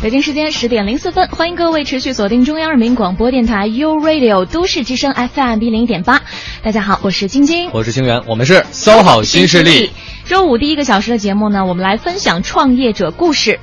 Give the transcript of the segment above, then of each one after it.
北京时间十点零四分，欢迎各位持续锁定中央人民广播电台 u Radio 都市之声 FM 一零一点八。大家好，我是晶晶，我是清源，我们是 SOHO 新势力。周五第一个小时的节目呢，我们来分享创业者故事。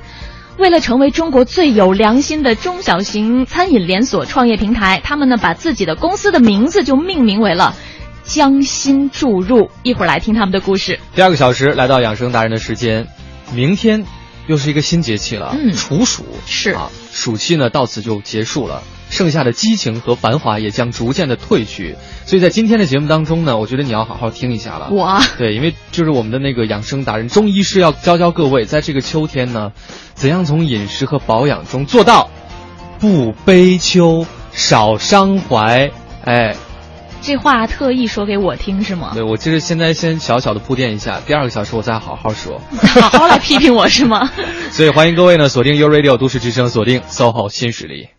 为了成为中国最有良心的中小型餐饮连锁创业平台，他们呢把自己的公司的名字就命名为了“将心注入”。一会儿来听他们的故事。第二个小时来到养生达人的时间，明天。又是一个新节气了，嗯，处暑是啊，暑期呢到此就结束了，剩下的激情和繁华也将逐渐的褪去。所以在今天的节目当中呢，我觉得你要好好听一下了。我对，因为就是我们的那个养生达人中医师要教教各位，在这个秋天呢，怎样从饮食和保养中做到不悲秋、少伤怀，哎。这话特意说给我听是吗？对，我就是现在先小小的铺垫一下，第二个小时我再好好说，好好来批评我是吗？所以欢迎各位呢锁定 U Radio 都市之声，锁定 SOHO 新势力。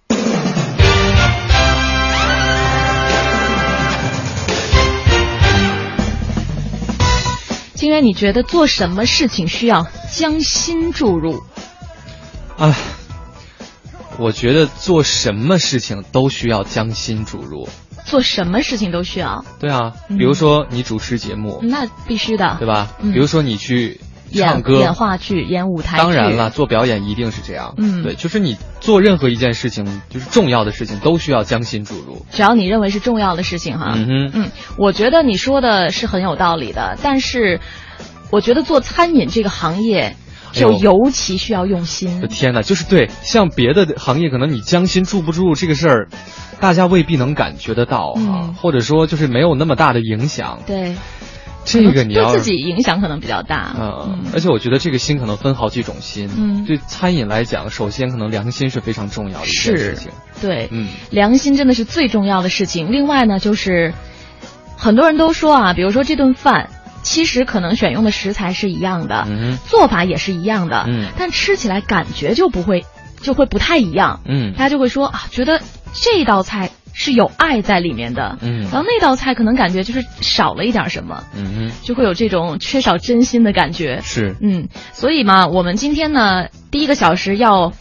金源，你觉得做什么事情需要将心注入？啊，我觉得做什么事情都需要将心注入。做什么事情都需要。对啊，比如说你主持节目，那必须的，对吧？比如说你去唱歌、演话剧、演舞台，当然了，做表演一定是这样。嗯，对，就是你做任何一件事情，就是重要的事情，都需要将心注入。只要你认为是重要的事情，哈，嗯哼，嗯，我觉得你说的是很有道理的，但是我觉得做餐饮这个行业。就尤其需要用心。天哪，就是对，像别的行业，可能你将心注不注入这个事儿，大家未必能感觉得到啊，或者说就是没有那么大的影响。对，这个你要对自己影响可能比较大。嗯，而且我觉得这个心可能分好几种心。嗯，对餐饮来讲，首先可能良心是非常重要的一件事情。对，嗯，良心真的是最重要的事情。另外呢，就是很多人都说啊，比如说这顿饭。其实可能选用的食材是一样的，做法也是一样的，但吃起来感觉就不会，就会不太一样。嗯，大家就会说啊，觉得这道菜是有爱在里面的，嗯，然后那道菜可能感觉就是少了一点什么，嗯就会有这种缺少真心的感觉。是，嗯，所以嘛，我们今天呢，第一个小时要。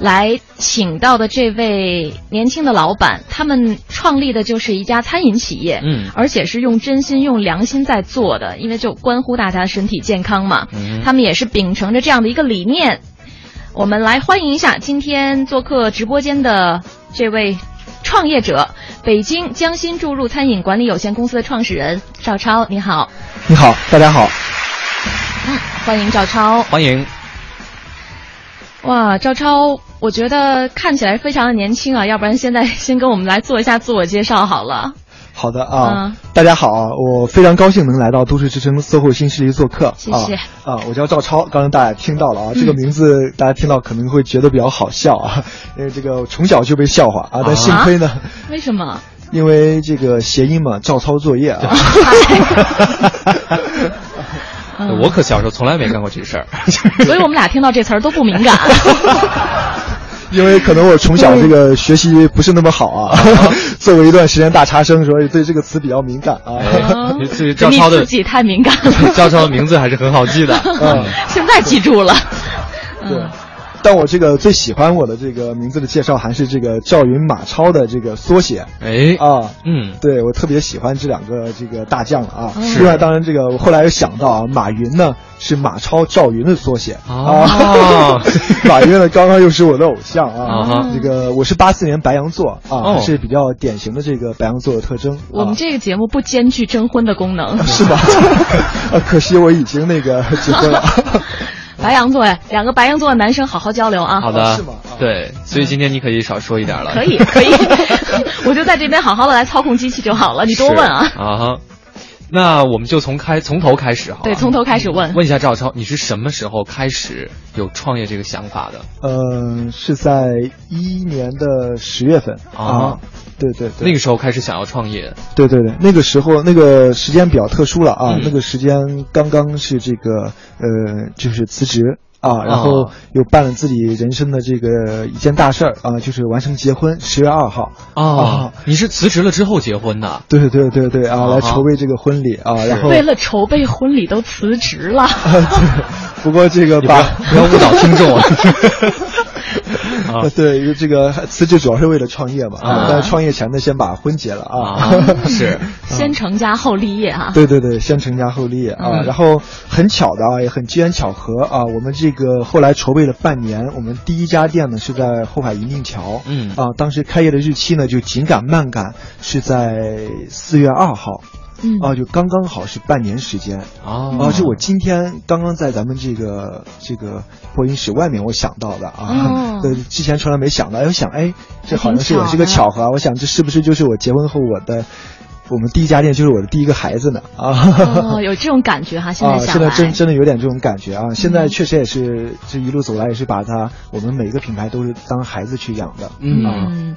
来请到的这位年轻的老板，他们创立的就是一家餐饮企业，嗯，而且是用真心、用良心在做的，因为就关乎大家的身体健康嘛。嗯，他们也是秉承着这样的一个理念。我们来欢迎一下今天做客直播间的这位创业者——北京江心注入餐饮管理有限公司的创始人赵超。你好，你好，大家好。嗯，欢迎赵超，欢迎。哇，赵超，我觉得看起来非常的年轻啊，要不然现在先跟我们来做一下自我介绍好了。好的啊，大家好，我非常高兴能来到都市之声 SOHO 新势力做客。谢谢啊，我叫赵超，刚刚大家听到了啊，这个名字大家听到可能会觉得比较好笑啊，因为这个从小就被笑话啊，但幸亏呢，为什么？因为这个谐音嘛，照抄作业啊。我可小时候从来没干过这事儿，所以我们俩听到这词儿都不敏感。因为可能我从小这个学习不是那么好啊，作为一段时间大差生，所以对这个词比较敏感啊。对于赵超的自己太敏感了，赵超的名字还是很好记的。嗯，现在记住了。对。但我这个最喜欢我的这个名字的介绍还是这个赵云马超的这个缩写，哎啊，嗯，对我特别喜欢这两个这个大将啊。是。另外，当然这个我后来又想到啊，马云呢是马超赵云的缩写啊。马云呢刚刚又是我的偶像啊。这个我是八四年白羊座啊，是比较典型的这个白羊座的特征。我们这个节目不兼具征婚的功能，是吧？啊，可惜我已经那个结婚了。白羊座哎，两个白羊座的男生好好交流啊。好的，是吗？对，所以今天你可以少说一点了。可以，可以，我就在这边好好的来操控机器就好了。你多问啊。啊，那我们就从开从头开始好。对，从头开始问。问一下赵超，你是什么时候开始有创业这个想法的？嗯，是在一一年的十月份啊。对对对，那个时候开始想要创业。对对对，那个时候那个时间比较特殊了啊，嗯那个时间刚刚是这个呃，就是辞职。啊，然后哦又办了自己人生的这个一件大事儿啊，就是完成结婚，十月二号啊，你是辞职了之后结婚的？对对对对啊，啊来筹备这个婚礼啊，然后为了筹备婚礼都辞职了。不过这个把要不要误导听众啊！啊对这个辞职主要是为了创业嘛啊但是创业前呢，先把婚结了啊。啊，是先成家后立业啊、对对对，先成家后立业啊。嗯然后很巧的啊，也很机缘巧合啊，我们这个后来筹备了半年，我们第一家店呢是在后海银锭桥，嗯。啊，当时开业的日期呢就紧赶慢赶，是在四月二号。嗯。啊，就刚刚好是半年时间。哦。啊，是我今天刚刚在咱们这个这个播音室外面我想到的啊，哦。对，之前从来没想到，哎，我想，哎，这好像是挺巧有这个巧合啊，我想这是不是就是我结婚后我的，我们第一家店就是我的第一个孩子呢啊。哦，有这种感觉哈，现啊，在想来，现在真真的有点这种感觉啊！现在嗯确实也是这一路走来，也是把它我们每一个品牌都是当孩子去养的。嗯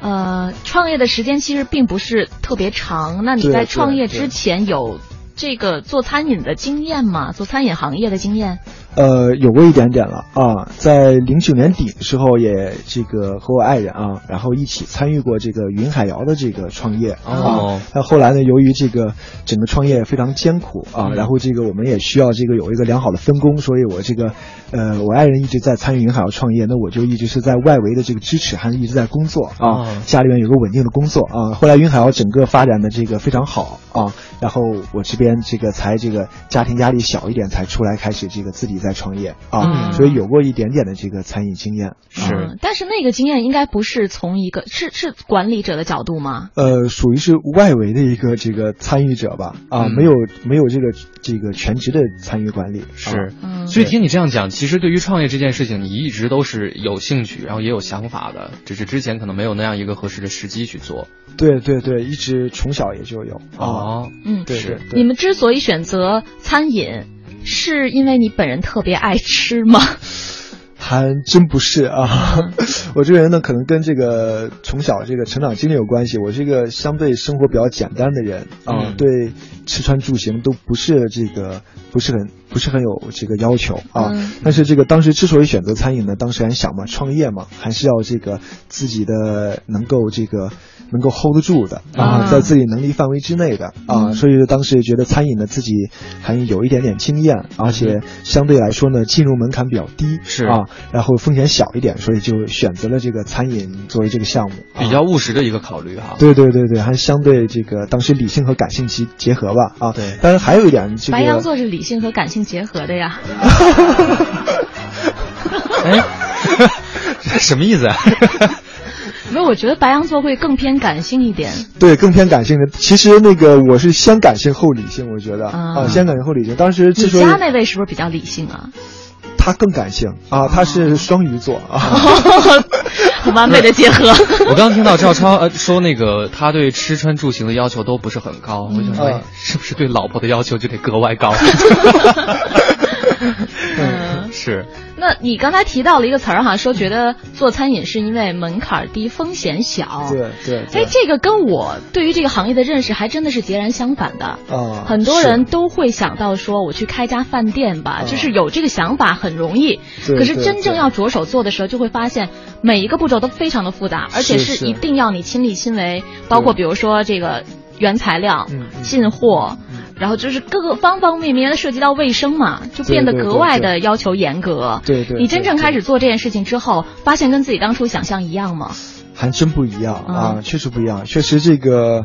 呃，创业的时间其实并不是特别长。那你在创业之前有这个做餐饮的经验吗？做餐饮行业的经验？呃，有过一点点了啊，在零九年底的时候，也这个和我爱人啊，然后一起参与过这个云海肴的这个创业哦啊。那后来呢，由于这个整个创业非常艰苦啊，嗯然后这个我们也需要这个有一个良好的分工，所以我这个呃，我爱人一直在参与云海肴创业，那我就一直是在外围的这个支持，还是一直在工作啊，哦家里面有个稳定的工作啊。后来云海肴整个发展的这个非常好啊，然后我这边这个才这个家庭压力小一点，才出来开始这个自己在创业啊，嗯所以有过一点点的这个餐饮经验。是嗯，但是那个经验应该不是从一个是是管理者的角度吗？呃，属于是外围的一个这个参与者吧，啊，嗯没有没有这个这个全职的参与管理，是所以听你这样讲，其实对于创业这件事情，你一直都是有兴趣，然后也有想法的，只是之前可能没有那样一个合适的时机去做。对对对，一直从小也就有啊，哦，嗯，是对对对，你们之所以选择餐饮，是因为你本人特别爱吃吗？还真不是啊，我这个人呢，可能跟这个从小这个成长经历有关系。我是一个相对生活比较简单的人啊，嗯对吃穿住行都不是这个不是很不是很有这个要求啊。嗯。但是这个当时之所以选择餐饮呢，当时还想嘛，创业嘛，还是要这个自己的能够这个能够 hold 得住的啊，啊。在自己能力范围之内的啊，嗯。所以当时觉得餐饮呢自己还有一点点经验，而且相对来说呢进入门槛比较低，是。啊，然后风险小一点，所以就选择了这个餐饮作为这个项目，比较务实的一个考虑哈。对对对对，还相对这个当时理性和感性结结合吧啊。对。当然还有一点这个白羊座是理性和感性结合的呀。哎，这什么意思啊？没有，我觉得白羊座会更偏感性一点。对更偏感性的。其实那个我是先感性后理性，我觉得啊啊，先感性后理性。当时之你所以家那位是不是比较理性啊？他更感性啊，他是双鱼座啊。很完美的结合。我刚刚听到赵超呃说那个他对吃穿住行的要求都不是很高，我就说，是不是对老婆的要求就得格外高？嗯，是，那你刚才提到了一个词儿哈，说觉得做餐饮是因为门槛儿低、风险小。对对对。哎，这个跟我对于这个行业的认识还真的是截然相反的。啊，很多人都会想到说，我去开家饭店吧，啊。就是有这个想法很容易。对可是真正要着手做的时候，就会发现每一个步骤都非常的复杂，而且是一定要你亲力亲为，包括比如说这个原材料、进货，嗯然后就是各个方方面面的涉及到卫生嘛，就变得格外的要求严格。对对你真正开始做这件事情之后，发现跟自己当初想象一样吗？还真不一样啊，嗯确实不一样。确实这个，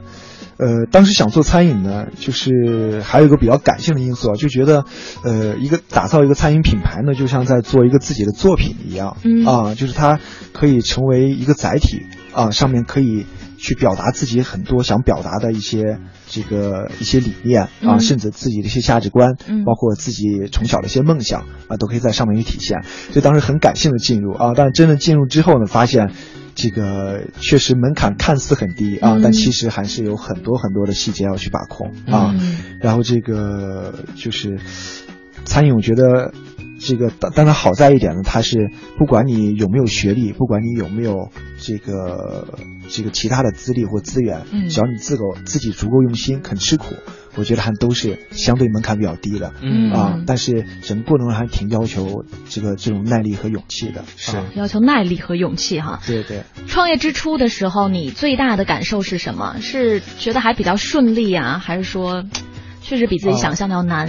呃，当时想做餐饮呢，就是还有一个比较感性的因素啊，就觉得，呃，一个打造一个餐饮品牌呢，就像在做一个自己的作品一样，嗯啊，就是它可以成为一个载体啊，上面可以去表达自己很多想表达的一些这个一些理念啊，嗯甚至自己的一些价值观，嗯包括自己从小的一些梦想啊，都可以在上面去体现。所以当时很感性的进入啊，但真的进入之后呢，发现。这个确实门槛看似很低啊，嗯但其实还是有很多很多的细节要去把控啊。嗯然后这个就是餐饮，我觉得这个当当然好在一点呢，它是不管你有没有学历，不管你有没有这个这个其他的资历或资源，嗯只要你自个自己足够用心，肯吃苦，我觉得还都是相对门槛比较低的。嗯啊，但是整个过程中还挺要求这个这种耐力和勇气的。是啊要求耐力和勇气哈。对对。创业之初的时候，你最大的感受是什么？是觉得还比较顺利啊，还是说确实比自己想象的要难？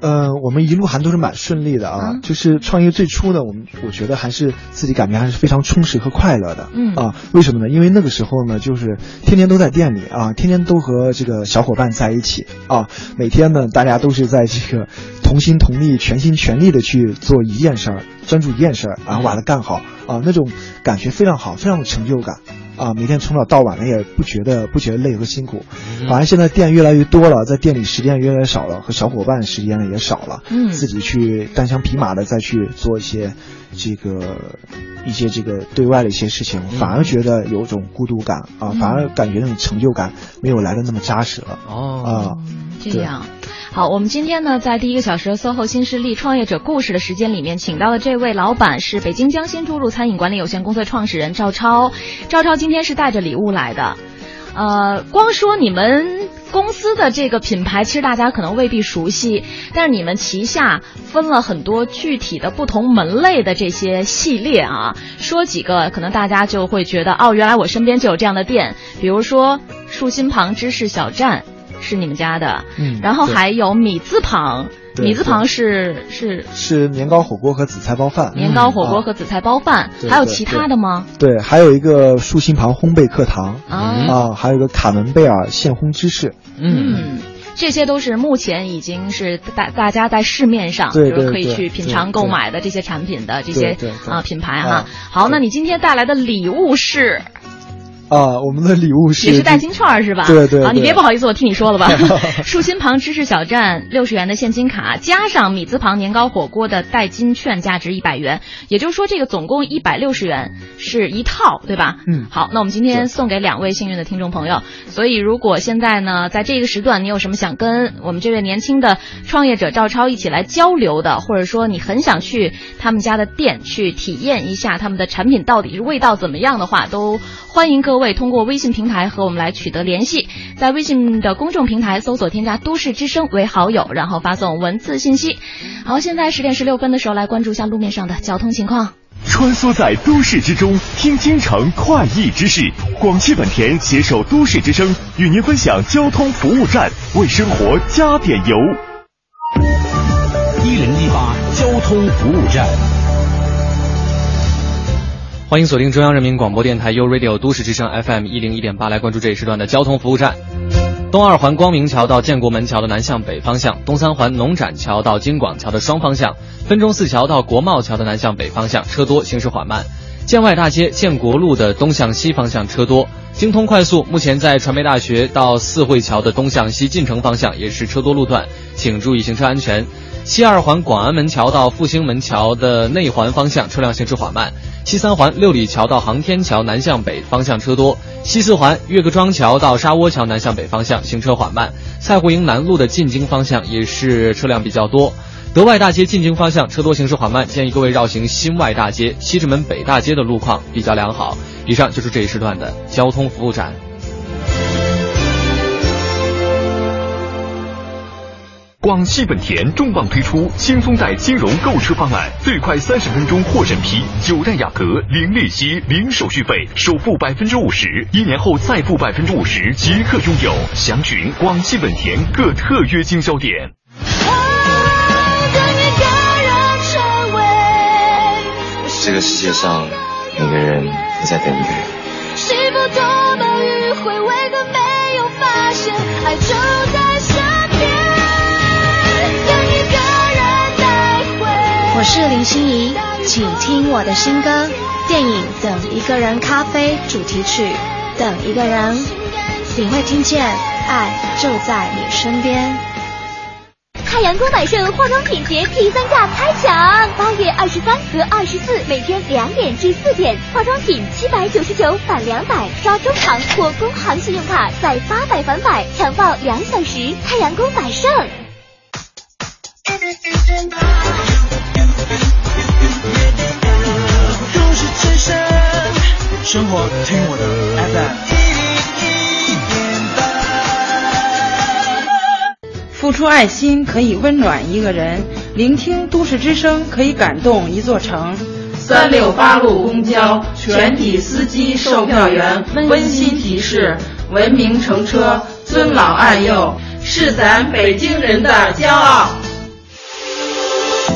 呃，我们一路还都是蛮顺利的啊。嗯就是创业最初呢，我们我觉得还是自己感觉还是非常充实和快乐的。嗯啊，为什么呢？因为那个时候呢，就是天天都在店里啊，天天都和这个小伙伴在一起啊，每天呢，大家都是在这个同心同力、全心全力的去做一件事儿，专注一件事儿，然后把它干好啊，那种感觉非常好，非常有成就感。啊，每天从早到晚的也不觉得不觉得累和辛苦，反正现在店越来越多了，在店里时间越来越少了，和小伙伴时间呢也少了，嗯自己去单枪匹马的再去做一些这个一些这个对外的一些事情，反而觉得有种孤独感啊，反而感觉那种成就感没有来的那么扎实了哦，啊。这样。好，我们今天呢，在第一个小时的 SOHO 新势力创业者故事的时间里面，请到的这位老板是北京江心注入餐饮管理有限公司的创始人赵超。赵超今天是带着礼物来的，呃，光说你们公司的这个品牌，其实大家可能未必熟悉，但是你们旗下分了很多具体的不同门类的这些系列啊。说几个，可能大家就会觉得，哦，原来我身边就有这样的店，比如说树心旁芝士小站是你们家的，嗯然后还有米字旁，对米字旁是是是年糕火锅和紫菜包饭，年糕火锅啊和紫菜包饭，还有其他的吗？对，还有一个竖心旁烘焙课堂。啊。啊，还有一个卡门贝尔现烘芝士，嗯，这些都是目前已经是大大家在市面上对就是可以去品尝购买的这些产品的这些啊品牌哈。啊。好，那你今天带来的礼物是啊，我们的礼物是也是代金券是吧？啊，你对啊，你别不好意思，我替你说了吧。树心旁知识小站六十元的现金卡，加上米字旁年糕火锅的代金券，价值一百元，也就是说这个总共一百六十元是一套，对吧？嗯好，那我们今天送给两位幸运的听众朋友。所以如果现在呢，在这个时段你有什么想跟我们这位年轻的创业者赵超一起来交流的，或者说你很想去他们家的店去体验一下他们的产品到底是味道怎么样的话，都欢迎各位通过微信平台和我们来取得联系。在微信的公众平台搜索添加“都市之声”为好友，然后发送文字信息。好，现在十点十六分的时候来关注一下路面上的交通情况。穿梭在都市之中，听京城快意之事。广汽本田携手都市之声，与您分享交通服务站，为生活加点油。一零一八交通服务站。欢迎锁定中央人民广播电台 u Radio 都市之声 FM 一零一点八，来关注这一时段的交通服务站。东二环光明桥到建国门桥的南向北方向，东三环农展桥到京广桥的双方向，分钟寺桥到国贸桥的南向北方向车多，行驶缓慢。建外大街建国路的东向西方向车多。京通快速目前在传媒大学到四惠桥的东向西进城方向也是车多路段，请注意行车安全。西二环广安门桥到复兴门桥的内环方向车辆行驶缓慢。西三环六里桥到航天桥南向北方向车多，西四环岳各庄桥到沙窝桥南向北方向行车缓慢，蔡湖营南路的进京方向也是车辆比较多。德外大街进京方向车多，行驶缓慢，建议各位绕行新外大街、西直门北大街的路况比较良好。以上就是这一时段的交通服务站。广汽本田重磅推出轻松贷金融购车方案，最快三十分钟获审批，九代雅阁零利息、零手续费，首付百分之五十，一年后再付百分之五十即可拥有。详询广汽本田各特约经销点。这个世界上，每个人都在等一个人。是否多么迂回为何没有发现，爱就我是林心怡，请听我的新歌电影《等一个人咖啡》主题曲《等一个人》，你会听见爱就在你身边。太阳宫百盛化妆品节第三价开抢，八月二十三和二十四每天两点至四点，化妆品七百九十九返两百，刷中行或工行信用卡再八百返百，抢报两小时。太阳宫百盛。生活听我的 FM。付出爱心可以温暖一个人，聆听都市之声可以感动一座城。三六八路公交全体司机、售票员温馨提示：文明乘车，尊老爱幼，是咱北京人的骄傲。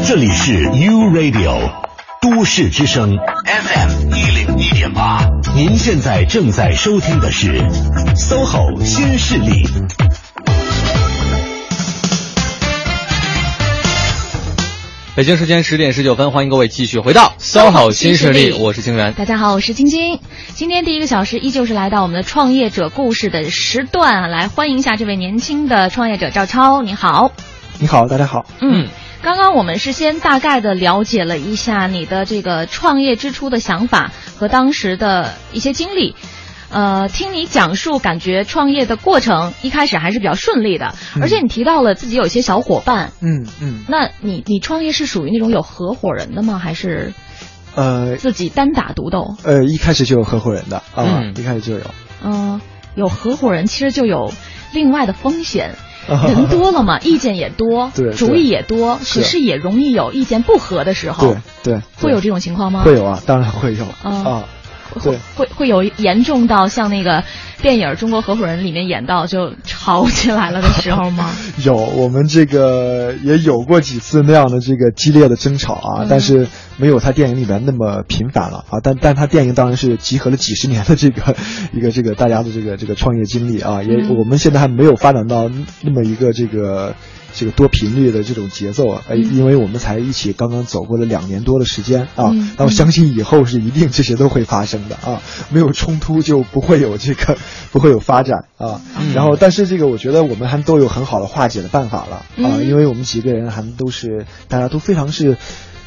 这里是 U Radio 都市之声 FM 一零一点八，您现在正在收听的是 SOHO 新势力。北京时间十点十九分，欢迎各位继续回到 SOHO 新势力，我是清源。大家好，我是晶晶。今天第一个小时依旧是来到我们的创业者故事的时段，来欢迎一下这位年轻的创业者赵超，你好。你好，大家好。嗯，刚刚我们是先大概的了解了一下你的这个创业之初的想法和当时的一些经历。呃，听你讲述，感觉创业的过程一开始还是比较顺利的，而且你提到了自己有一些小伙伴，嗯嗯，那你你创业是属于那种有合伙人的吗？还是呃自己单打独斗？呃，一开始就有合伙人的啊，一开始就有。嗯，有合伙人其实就有另外的风险，人多了嘛，意见也多，对，主意也多，可是也容易有意见不合的时候，对对，会有这种情况吗？会有啊，当然会有。啊。会会会有严重到像那个电影《中国合伙人》里面演到就吵起来了的时候吗？有，我们这个也有过几次那样的这个激烈的争吵啊，嗯、但是没有他电影里面那么频繁了啊。但但他电影当然是集合了几十年的这个一个这个大家的这个这个创业经历啊，也、嗯、我们现在还没有发展到那么一个这个。这个多频率的这种节奏啊，哎，因为我们才一起刚刚走过了两年多的时间啊，那我相信以后是一定这些都会发生的啊，没有冲突就不会有这个 不会有发展啊。然后，但是这个我觉得我们还都有很好的化解的办法了啊，因为我们几个人还都是大家都非常是。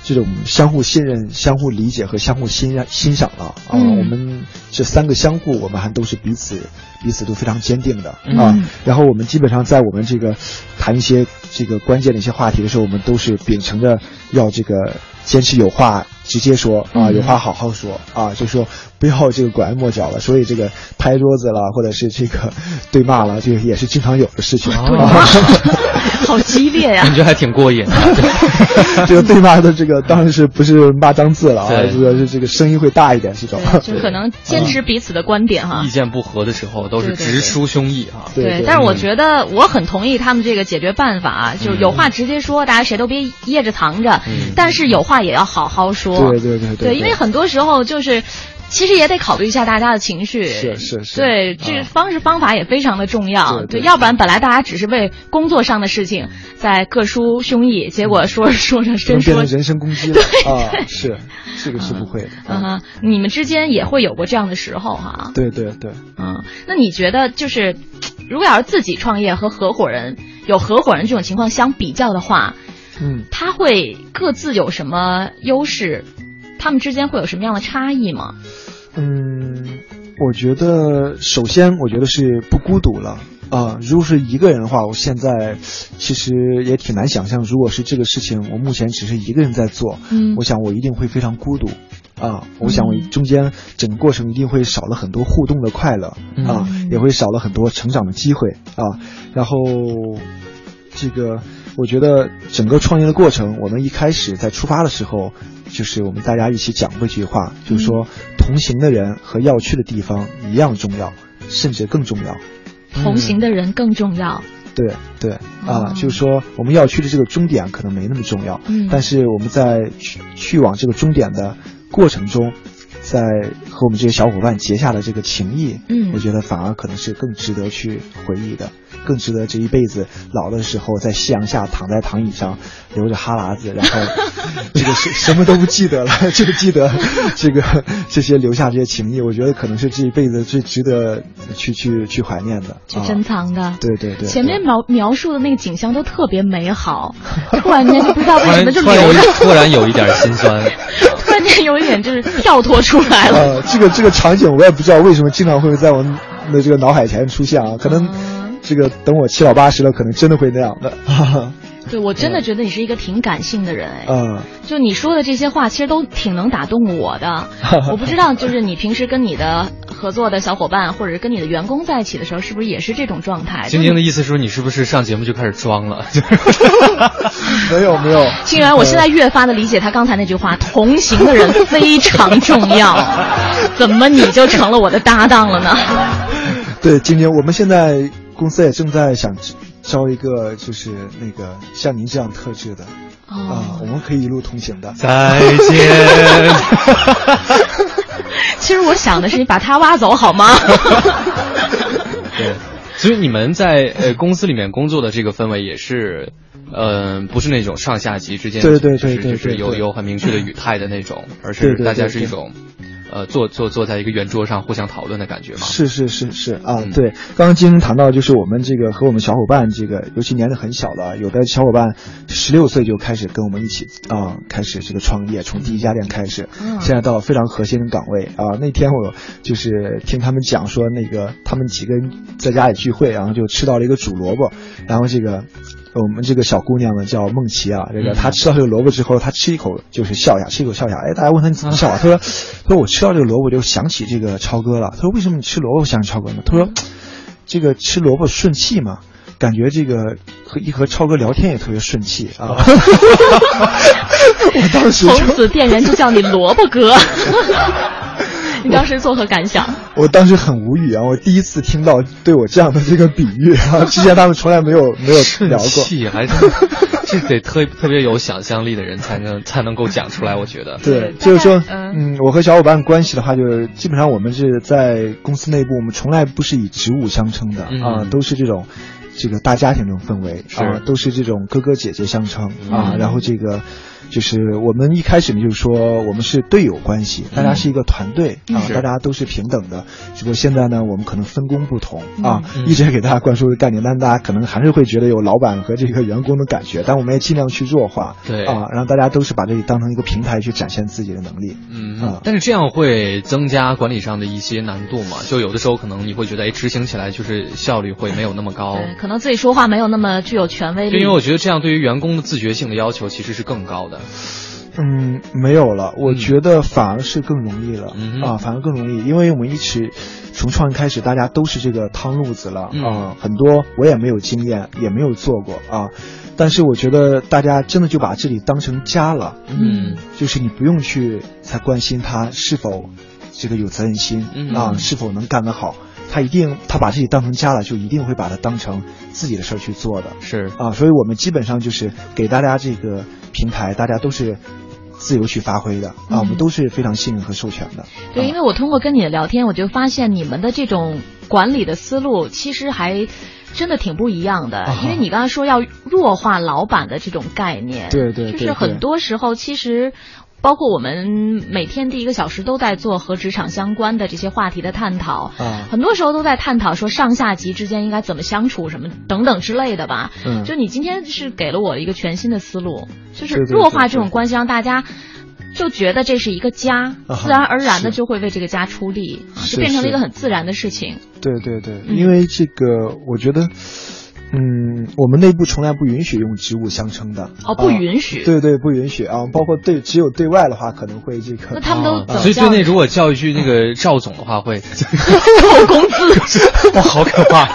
这种相互信任、相互理解和相互欣欣欣赏了啊！我们这三个相互，我们还都是彼此彼此都非常坚定的啊。然后我们基本上在我们这个谈一些这个关键的一些话题的时候，我们都是秉承着要这个坚持有话直接说啊，有话好好说啊，就说不要这个拐弯抹角了。所以这个拍桌子了，或者是这个 对骂了，这个也是经常有的事情。啊、好激烈呀！感觉还挺过瘾的。这个对骂的这个当然是不是骂脏字了啊，这个是这个声音会大一点，这种。就可能坚持彼此的观点哈。意见不合的时候都是直抒胸臆哈。对，但是我觉得我很同意他们这个解决办法，就是有话直接说，大家谁都别掖着藏着，但是有话也要好好说。对对对对，因为很多时候就是。其实也得考虑一下大家的情绪，是是是，对，这方式方法也非常的重要，对，要不然本来大家只是为工作上的事情在各抒胸臆，结果说 着说着真说人身攻击了啊，是这个是不会的。嗯哼，你们之间也会有过这样的时候哈？对对对，嗯，那你觉得就是，如果要是自己创业和合伙人有合伙人这种情况相比较的话，嗯，他会各自有什么优势？他们之间会有什么样的差异吗？嗯，我觉得首先，我觉得是不孤独了啊。如果是一个人的话，我现在其实也挺难想象，如果是这个事情，我目前只是一个人在做，嗯，我想我一定会非常孤独啊。我想我中间整个过程一定会少了很多互动的快乐啊，也会少了很多成长的机会啊。然后这个。我觉得整个创业的过程，我们一开始在出发的时候，就是我们大家一起讲过一句话，就是说同行的人和要去的地方一样重要，甚至更重要。同行的人更重要。对对啊，就是说我们要去的这个终点可能没那么重要，嗯，但是我们在去去往这个终点的过程中。在和我们这些小伙伴结下的这个情谊，嗯，我觉得反而可能是更值得去回忆的，更值得这一辈子老的时候在夕阳下躺在躺椅上流着哈喇子，然后 这个什什么都不记得了，就记得这个这些留下这些情谊，我觉得可能是这一辈子最值得去去去怀念的，去珍藏的。啊、对对对，前面描描述的那个景象都特别美好，突然间就不知道为什么就突然突然有一点心酸。突然间有一点就是跳脱出来了。呃，这个这个场景我也不知道为什么经常会在我的这个脑海前出现啊，可能这个等我七老八十了，可能真的会那样的。对我真的觉得你是一个挺感性的人哎。嗯。就你说的这些话，其实都挺能打动我的。我不知道，就是你平时跟你的合作的小伙伴，或者是跟你的员工在一起的时候，是不是也是这种状态？晶晶的意思说，你是不是上节目就开始装了？没 有没有。清源，我现在越发的理解他刚才那句话：同行的人非常重要。怎么你就成了我的搭档了呢？对，晶晶，我们现在公司也正在想招一个，就是那个像您这样特质的。啊，我们可以一路同行的。再见。其实我想的是，你把他挖走好吗？对，所以你们在呃公司里面工作的这个氛围也是，嗯，不是那种上下级之间，对对对对，就是有有很明确的语态的那种，而是大家是一种。呃，坐坐坐在一个圆桌上互相讨论的感觉吗？是是是是啊，对。刚刚金英谈到，就是我们这个和我们小伙伴，这个尤其年龄很小的，有的小伙伴十六岁就开始跟我们一起啊，开始这个创业，从第一家店开始，现在到非常核心的岗位啊。那天我就是听他们讲说，那个他们几个人在家里聚会，然后就吃到了一个煮萝卜，然后这个。我们这个小姑娘呢叫梦琪啊，这个她吃到这个萝卜之后，她吃一口就是笑一下，吃一口笑一下。哎，大家问她你怎么笑啊？她说，她说我吃到这个萝卜就想起这个超哥了。她说为什么你吃萝卜想起超哥呢？她说，这个吃萝卜顺气嘛，感觉这个和一和超哥聊天也特别顺气啊。我当时从此店员就叫你萝卜哥。你当时作何感想？我当时很无语啊！我第一次听到对我这样的这个比喻啊，之前他们从来没有没有聊过。气还 是这得特特别有想象力的人才能才能够讲出来，我觉得。对，就是说，嗯，我和小伙伴关系的话，就是基本上我们是在公司内部，我们从来不是以职务相称的啊，都是这种这个大家庭这种氛围啊，都是这种哥哥姐姐相称啊，然后这个。就是我们一开始呢，就是说我们是队友关系，大家是一个团队啊，大家都是平等的。只不过现在呢，我们可能分工不同啊，一直给大家灌输的概念，但大家可能还是会觉得有老板和这个员工的感觉。但我们也尽量去弱化，对啊，让大家都是把这里当成一个平台去展现自己的能力。嗯啊，但是这样会增加管理上的一些难度嘛？就有的时候可能你会觉得，哎，执行起来就是效率会没有那么高，对，可能自己说话没有那么具有权威力。因为我觉得这样对于员工的自觉性的要求其实是更高的。嗯，没有了，我觉得反而是更容易了啊，反而更容易，因为我们一起从创业开始，大家都是这个汤路子了啊，很多我也没有经验，也没有做过啊，但是我觉得大家真的就把这里当成家了，嗯，就是你不用去再关心他是否这个有责任心啊，是否能干得好，他一定他把自己当成家了，就一定会把它当成自己的事儿去做的，是啊，所以我们基本上就是给大家这个平台，大家都是。自由去发挥的啊，我们都是非常信任和授权的。对，因为我通过跟你的聊天，我就发现你们的这种管理的思路其实还真的挺不一样的。因为你刚才说要弱化老板的这种概念，对对，就是很多时候其实。包括我们每天第一个小时都在做和职场相关的这些话题的探讨，啊，很多时候都在探讨说上下级之间应该怎么相处，什么等等之类的吧。嗯，就你今天是给了我一个全新的思路，就是弱化这种关系，让大家就觉得这是一个家，自然而然的就会为这个家出力，就变成了一个很自然的事情。对对对，因为这个我觉得。嗯，我们内部从来不允许用职务相称的哦，不允许。对对，不允许啊！包括对，只有对外的话，可能会这个。那他们都所以对内如果叫一句那个赵总的话，会扣工资，哇，好可怕。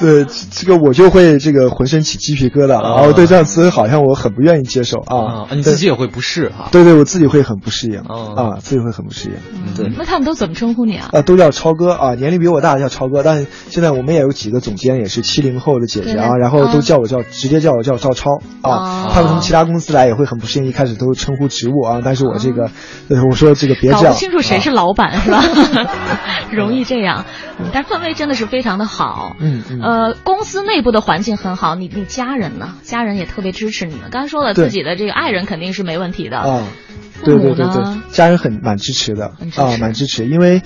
对这个我就会这个浑身起鸡皮疙瘩，然后对这样词好像我很不愿意接受啊。你自己也会不适哈？对对，我自己会很不适应啊，自己会很不适应。对，那他们都怎么称呼你啊？啊，都叫超哥啊，年龄比我大叫超哥。但现在我们也有几个总监也是七零后的姐姐啊，然后都叫我叫直接叫我叫赵超啊。他们从其他公司来也会很不适应，一开始都称呼职务啊，但是我这个我说这个别叫。搞不清楚谁是老板是吧？容易这样，但氛围真的是非常的好。嗯嗯。呃，公司内部的环境很好，你你家人呢？家人也特别支持你们。刚才说了，自己的这个爱人肯定是没问题的。啊，对对对对，家人很蛮支持的啊，蛮支持。因为，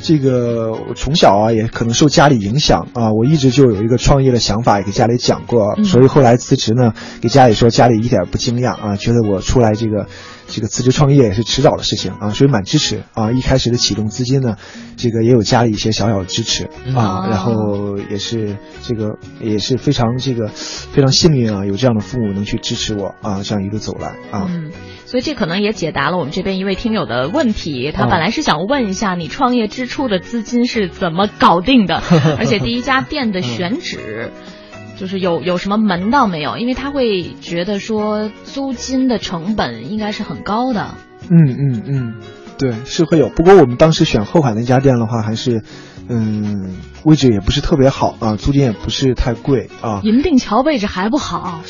这个我从小啊也可能受家里影响啊，我一直就有一个创业的想法，也给家里讲过，嗯所以后来辞职呢，给家里说，家里一点不惊讶啊，觉得我出来这个这个辞职创业也是迟早的事情啊，所以蛮支持啊。一开始的启动资金呢，这个也有家里一些小小的支持啊，哦然后也是这个也是非常这个非常幸运啊，有这样的父母能去支持我啊，这样一路走来啊。嗯，所以这可能也解答了我们这边一位听友的问题。他哦本来是想问一下你创业之初的资金是怎么搞定的，而且第一家店的选址。就是有有什么门道没有？因为他会觉得说租金的成本应该是很高的。嗯嗯嗯，对，是会有。不过我们当时选后海那家店的话，还是，嗯，位置也不是特别好啊，租金也不是太贵啊。银锭桥位置还不好，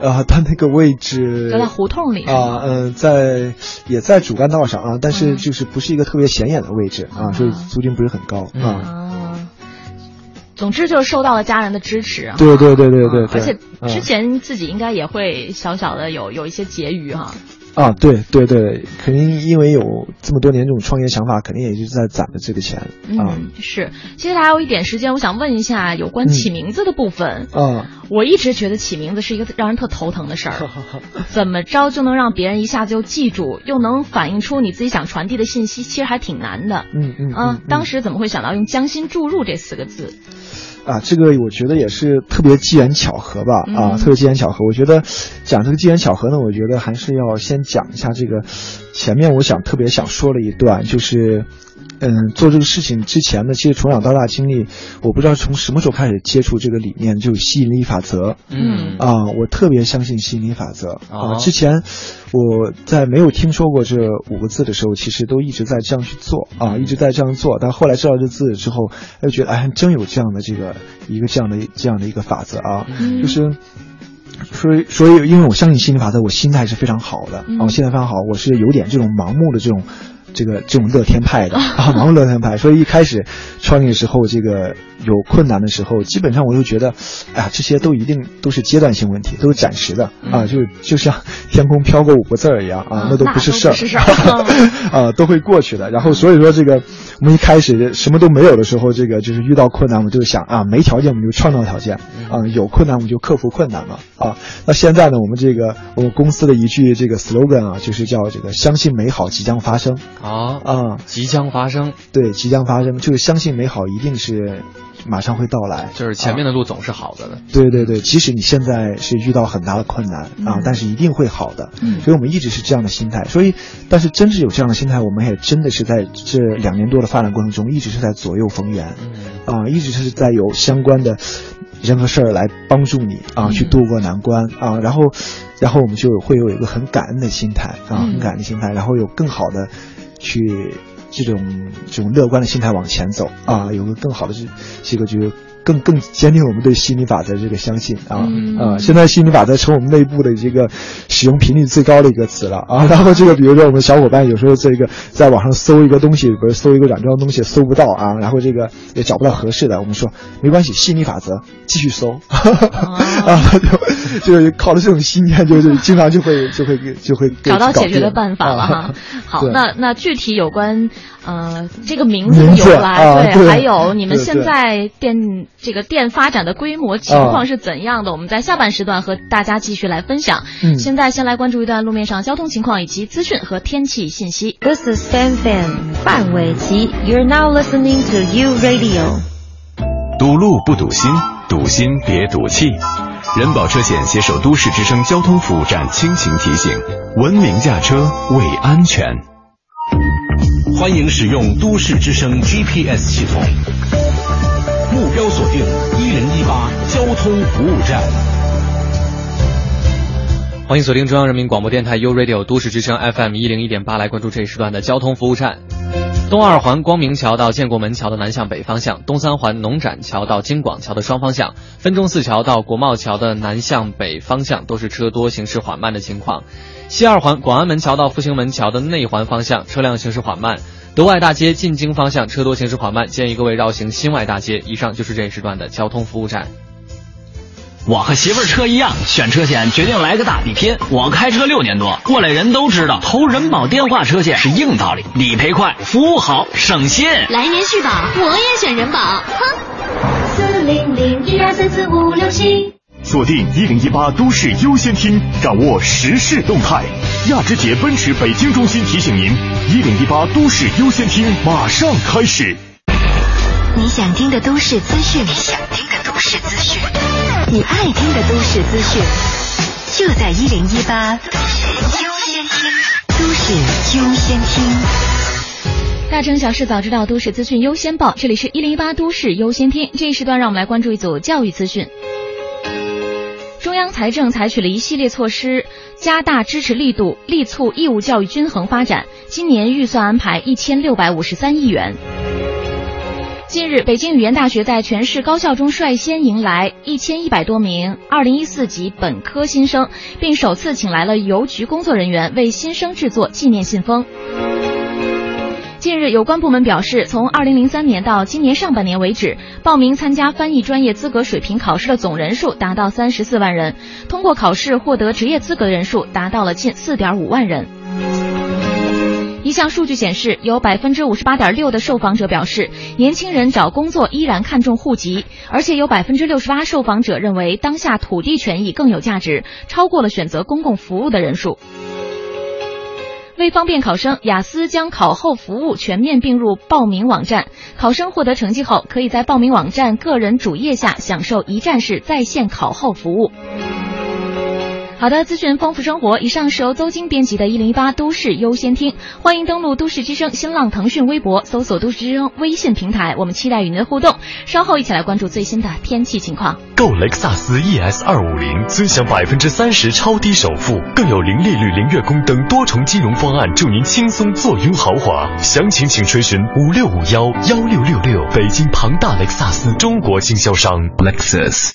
啊，它那个位置就在胡同里啊，嗯、在也在主干道上啊，但是嗯就是不是一个特别显眼的位置啊，所以租金不是很高啊。啊。总之就是受到了家人的支持啊。对对对对对对，而且嗯之前自己应该也会小小的有有一些结余哈。啊，对对对，肯定因为有这么多年这种创业想法，肯定也就是在攒着这个钱啊。嗯，是。接下来还有一点时间，我想问一下有关起名字的部分。啊，我一直觉得起名字是一个让人特头疼的事儿，怎么着就能让别人一下子就记住，又能反映出你自己想传递的信息，其实还挺难的。嗯嗯啊，当时怎么会想到用“将心注入”这四个字？啊，这个我觉得也是特别机缘巧合吧，啊，嗯特别机缘巧合。我觉得讲这个机缘巧合呢，我觉得还是要先讲一下这个前面我想特别想说了一段，就是。嗯，做这个事情之前呢，其实从小到大经历，我不知道从什么时候开始接触这个理念，就是吸引力法则。嗯啊，我特别相信吸引力法则哦啊。之前我在没有听说过这五个字的时候，其实都一直在这样去做啊，一直在这样做。但后来知道这字之后，又，觉得哎，真有这样的这个一个这样的这样的一个法则啊，嗯就是。所以，所以，因为我相信心理法则，我心态是非常好的、嗯啊，我心态非常好，我是有点这种盲目的这种，这个这种乐天派的啊，盲目乐天派。所以一开始创业的时候，这个有困难的时候，基本上我就觉得，哎呀，这些都一定都是阶段性问题，都是暂时的啊，就就像天空飘过五个字儿一样啊，啊那都不是事儿那都不是事儿啊，都会过去的。然后所以说这个我们一开始什么都没有的时候，这个就是遇到困难，我们就想啊，没条件我们就创造条件啊，有困难我们就克服困难嘛啊。那现在呢，我们这个我们公司的一句这个 slogan 啊，就是叫这个相信美好即将发生啊啊，即将发生，对，即将发生，就是相信美好一定是马上会到来，就是前面的路总是好的的。对对对，即使你现在是遇到很大的困难啊嗯，但是一定会好的。嗯所以我们一直是这样的心态。所以，但是真是有这样的心态，我们也真的是在这两年多的发展过程中，一直是在左右逢源嗯啊，一直是在有相关的人和事儿来帮助你啊，嗯去度过难关啊。然后，然后我们就会有一个很感恩的心态啊，嗯很感恩的心态，然后有更好的去。这种这种乐观的心态往前走啊，有个更好的这这个就更更坚定我们对心理法则这个相信啊、嗯啊！现在心理法则成我们内部的这个使用频率最高的一个词了啊。然后这个比如说我们小伙伴有时候这个在网上搜一个东西，比如搜一个软装东西搜不到啊，然后这个也找不到合适的，我们说没关系，心理法则继续搜 啊，就就是靠着这种信念，就是经常就会就会就会找到解决的办法了哈啊。好，那那具体有关呃这个名字由来，啊对还有你们现在店这个店发展的规模情况是怎样的，我们在下半时段和大家继续来分享。嗯现在先来关注一段路面上交通情况以及资讯和天气信息。This is Fan Fan 范玮琪。You're now listening to U Radio。堵路不堵心，堵心别堵气。人保车险携手都市之声交通服务站倾情提醒：文明驾车为安全。欢迎使用都市之声 GPS 系统，目标锁定一零一八交通服务站。欢迎锁定中央人民广播电台 U Radio 都市之声 FM 一零一点八，来关注这一时段的交通服务站。东二环光明桥到建国门桥的南向北方向，东三环农展桥到京广桥的双方向，分钟寺桥到国贸桥的南向北方向都是车多、行驶缓慢的情况。西二环广安门桥到复兴门桥的内环方向，车辆行驶缓慢。德外大街进京方向车多，行驶缓慢，建议各位绕行新外大街。以上就是这一时段的交通服务站。我和媳妇儿车一样，选车险决定来个大比拼。我开车六年多，过来人都知道，投人保电话车险是硬道理，理赔快，服务好，省心。来年续保，我也选人保。哼，四零零一二三四五六七。锁定一零一八都市优先听，掌握时事动态。亚之杰奔驰北京中心提醒您：一零一八都市优先听马上开始。你想听的都市资讯，你想听的都市资讯，你爱听的都市资讯，就在一零一八都市优先听。都市优先听。大城小事早知道，都市资讯优先报。这里是一零一八都市优先听。这一时段，让我们来关注一组教育资讯。中央财政采取了一系列措施，加大支持力度，力促义务教育均衡发展。今年预算安排一千六百五十三亿元。近日，北京语言大学在全市高校中率先迎来一千一百多名二零一四级本科新生，并首次请来了邮局工作人员为新生制作纪念信封。近日，有关部门表示，从二零零三年到今年上半年为止，报名参加翻译专业资格水平考试的总人数达到三十四万人，通过考试获得职业资格人数达到了近四点五万人。一项数据显示，有百分之五十八点六的受访者表示，年轻人找工作依然看重户籍，而且有百分之六十八受访者认为当下土地权益更有价值，超过了选择公共服务的人数。为方便考生，雅思将考后服务全面并入报名网站，考生获得成绩后，可以在报名网站个人主页下享受一站式在线考后服务。好的，资讯丰富生活。以上是由邹晶编辑的《一零一八都市优先听》，欢迎登录都市之声、新浪、腾讯微博，搜索“都市之声”微信平台，我们期待与您的互动。稍后一起来关注最新的天气情况。购雷克萨斯 ES 二五零，尊享百分之三十超低首付，更有零利率、零月供等多重金融方案，助您轻松坐拥豪华。详情请垂询五六五幺幺六六六。北京庞大雷克萨斯中国经销商 Lexus。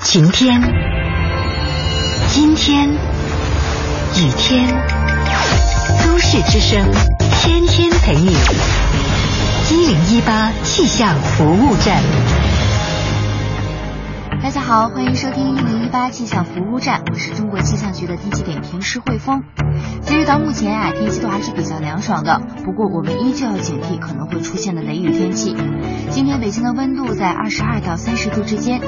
晴天。天，雨天，都市之声，天天陪你。一零一八气象服务站。大家好，欢迎收听一零一八气象服务站，我是中国气象局的天气点评师汇丰。截止到目前啊，天气都还是比较凉爽的，不过我们依旧要警惕可能会出现的雷雨天气。今天北京的温度在二十二到三十度之间。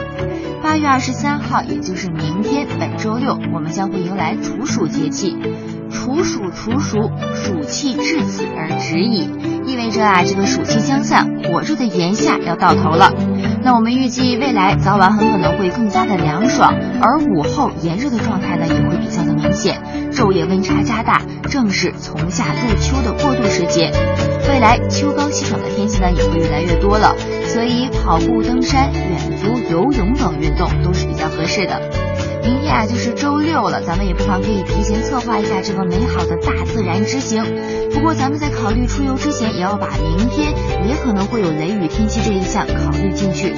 八月二十三号，也就是明天，本周六，我们将会迎来处暑节气。处暑，处暑，暑气至此而止矣，意味着啊，这个暑气将散，火热的炎夏要到头了。那我们预计未来早晚很可能会更加的凉爽，而午后炎热的状态呢，也会比较的明显，昼夜温差加大，正是从夏入秋的过渡时节。未来秋高气爽的天气呢，也会越来越多了，所以跑步、登山、远足、游泳等运动都是比较合适的。明天啊就是周六了，咱们也不妨可以提前策划一下这个美好的大自然之行。不过咱们在考虑出游之前，也要把明天也可能会有雷雨天气这一项考虑进去。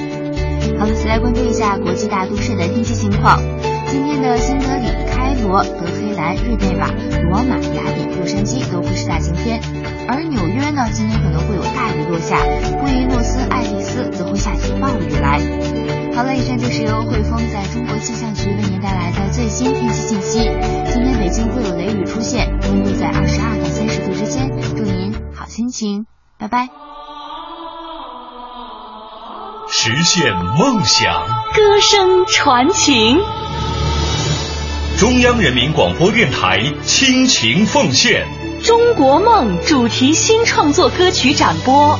好了，再来关注一下国际大都市的天气情况。今天的新德里、开罗、德黑兰、日内瓦、罗马、雅典、洛杉矶都会是大晴天，而纽约呢，今天可能会有大雨落下，布宜诺斯艾利斯则会下起暴雨来。好了，以上就是由汇丰在中国气象局为您带来的最新天气信息。今天北京会有雷雨出现，温度在二十二到三十度之间，祝您好心情，拜拜。实现梦想，歌声传情。中央人民广播电台倾情奉献《中国梦》主题新创作歌曲展播。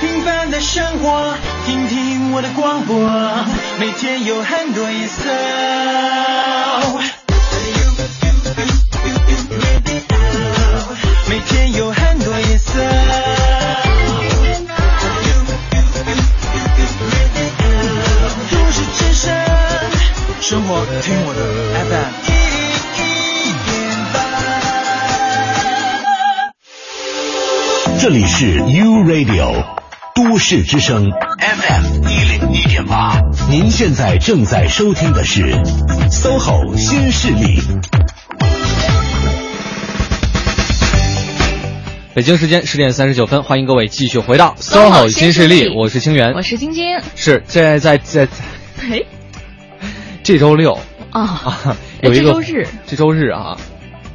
平凡的生活，听听我的广播，每天有很多颜色。每天有很多颜色。生活，听我的 FM。这里是 U Radio 都市之声 FM 一零一点八，您现在正在收听的是 SOHO 新势力。北京时间十点三十九分，欢迎各位继续回到 SOHO 新势力，我是清源，我是晶晶，是在在在哎，这周六。啊啊，有一个这周日，这周日啊。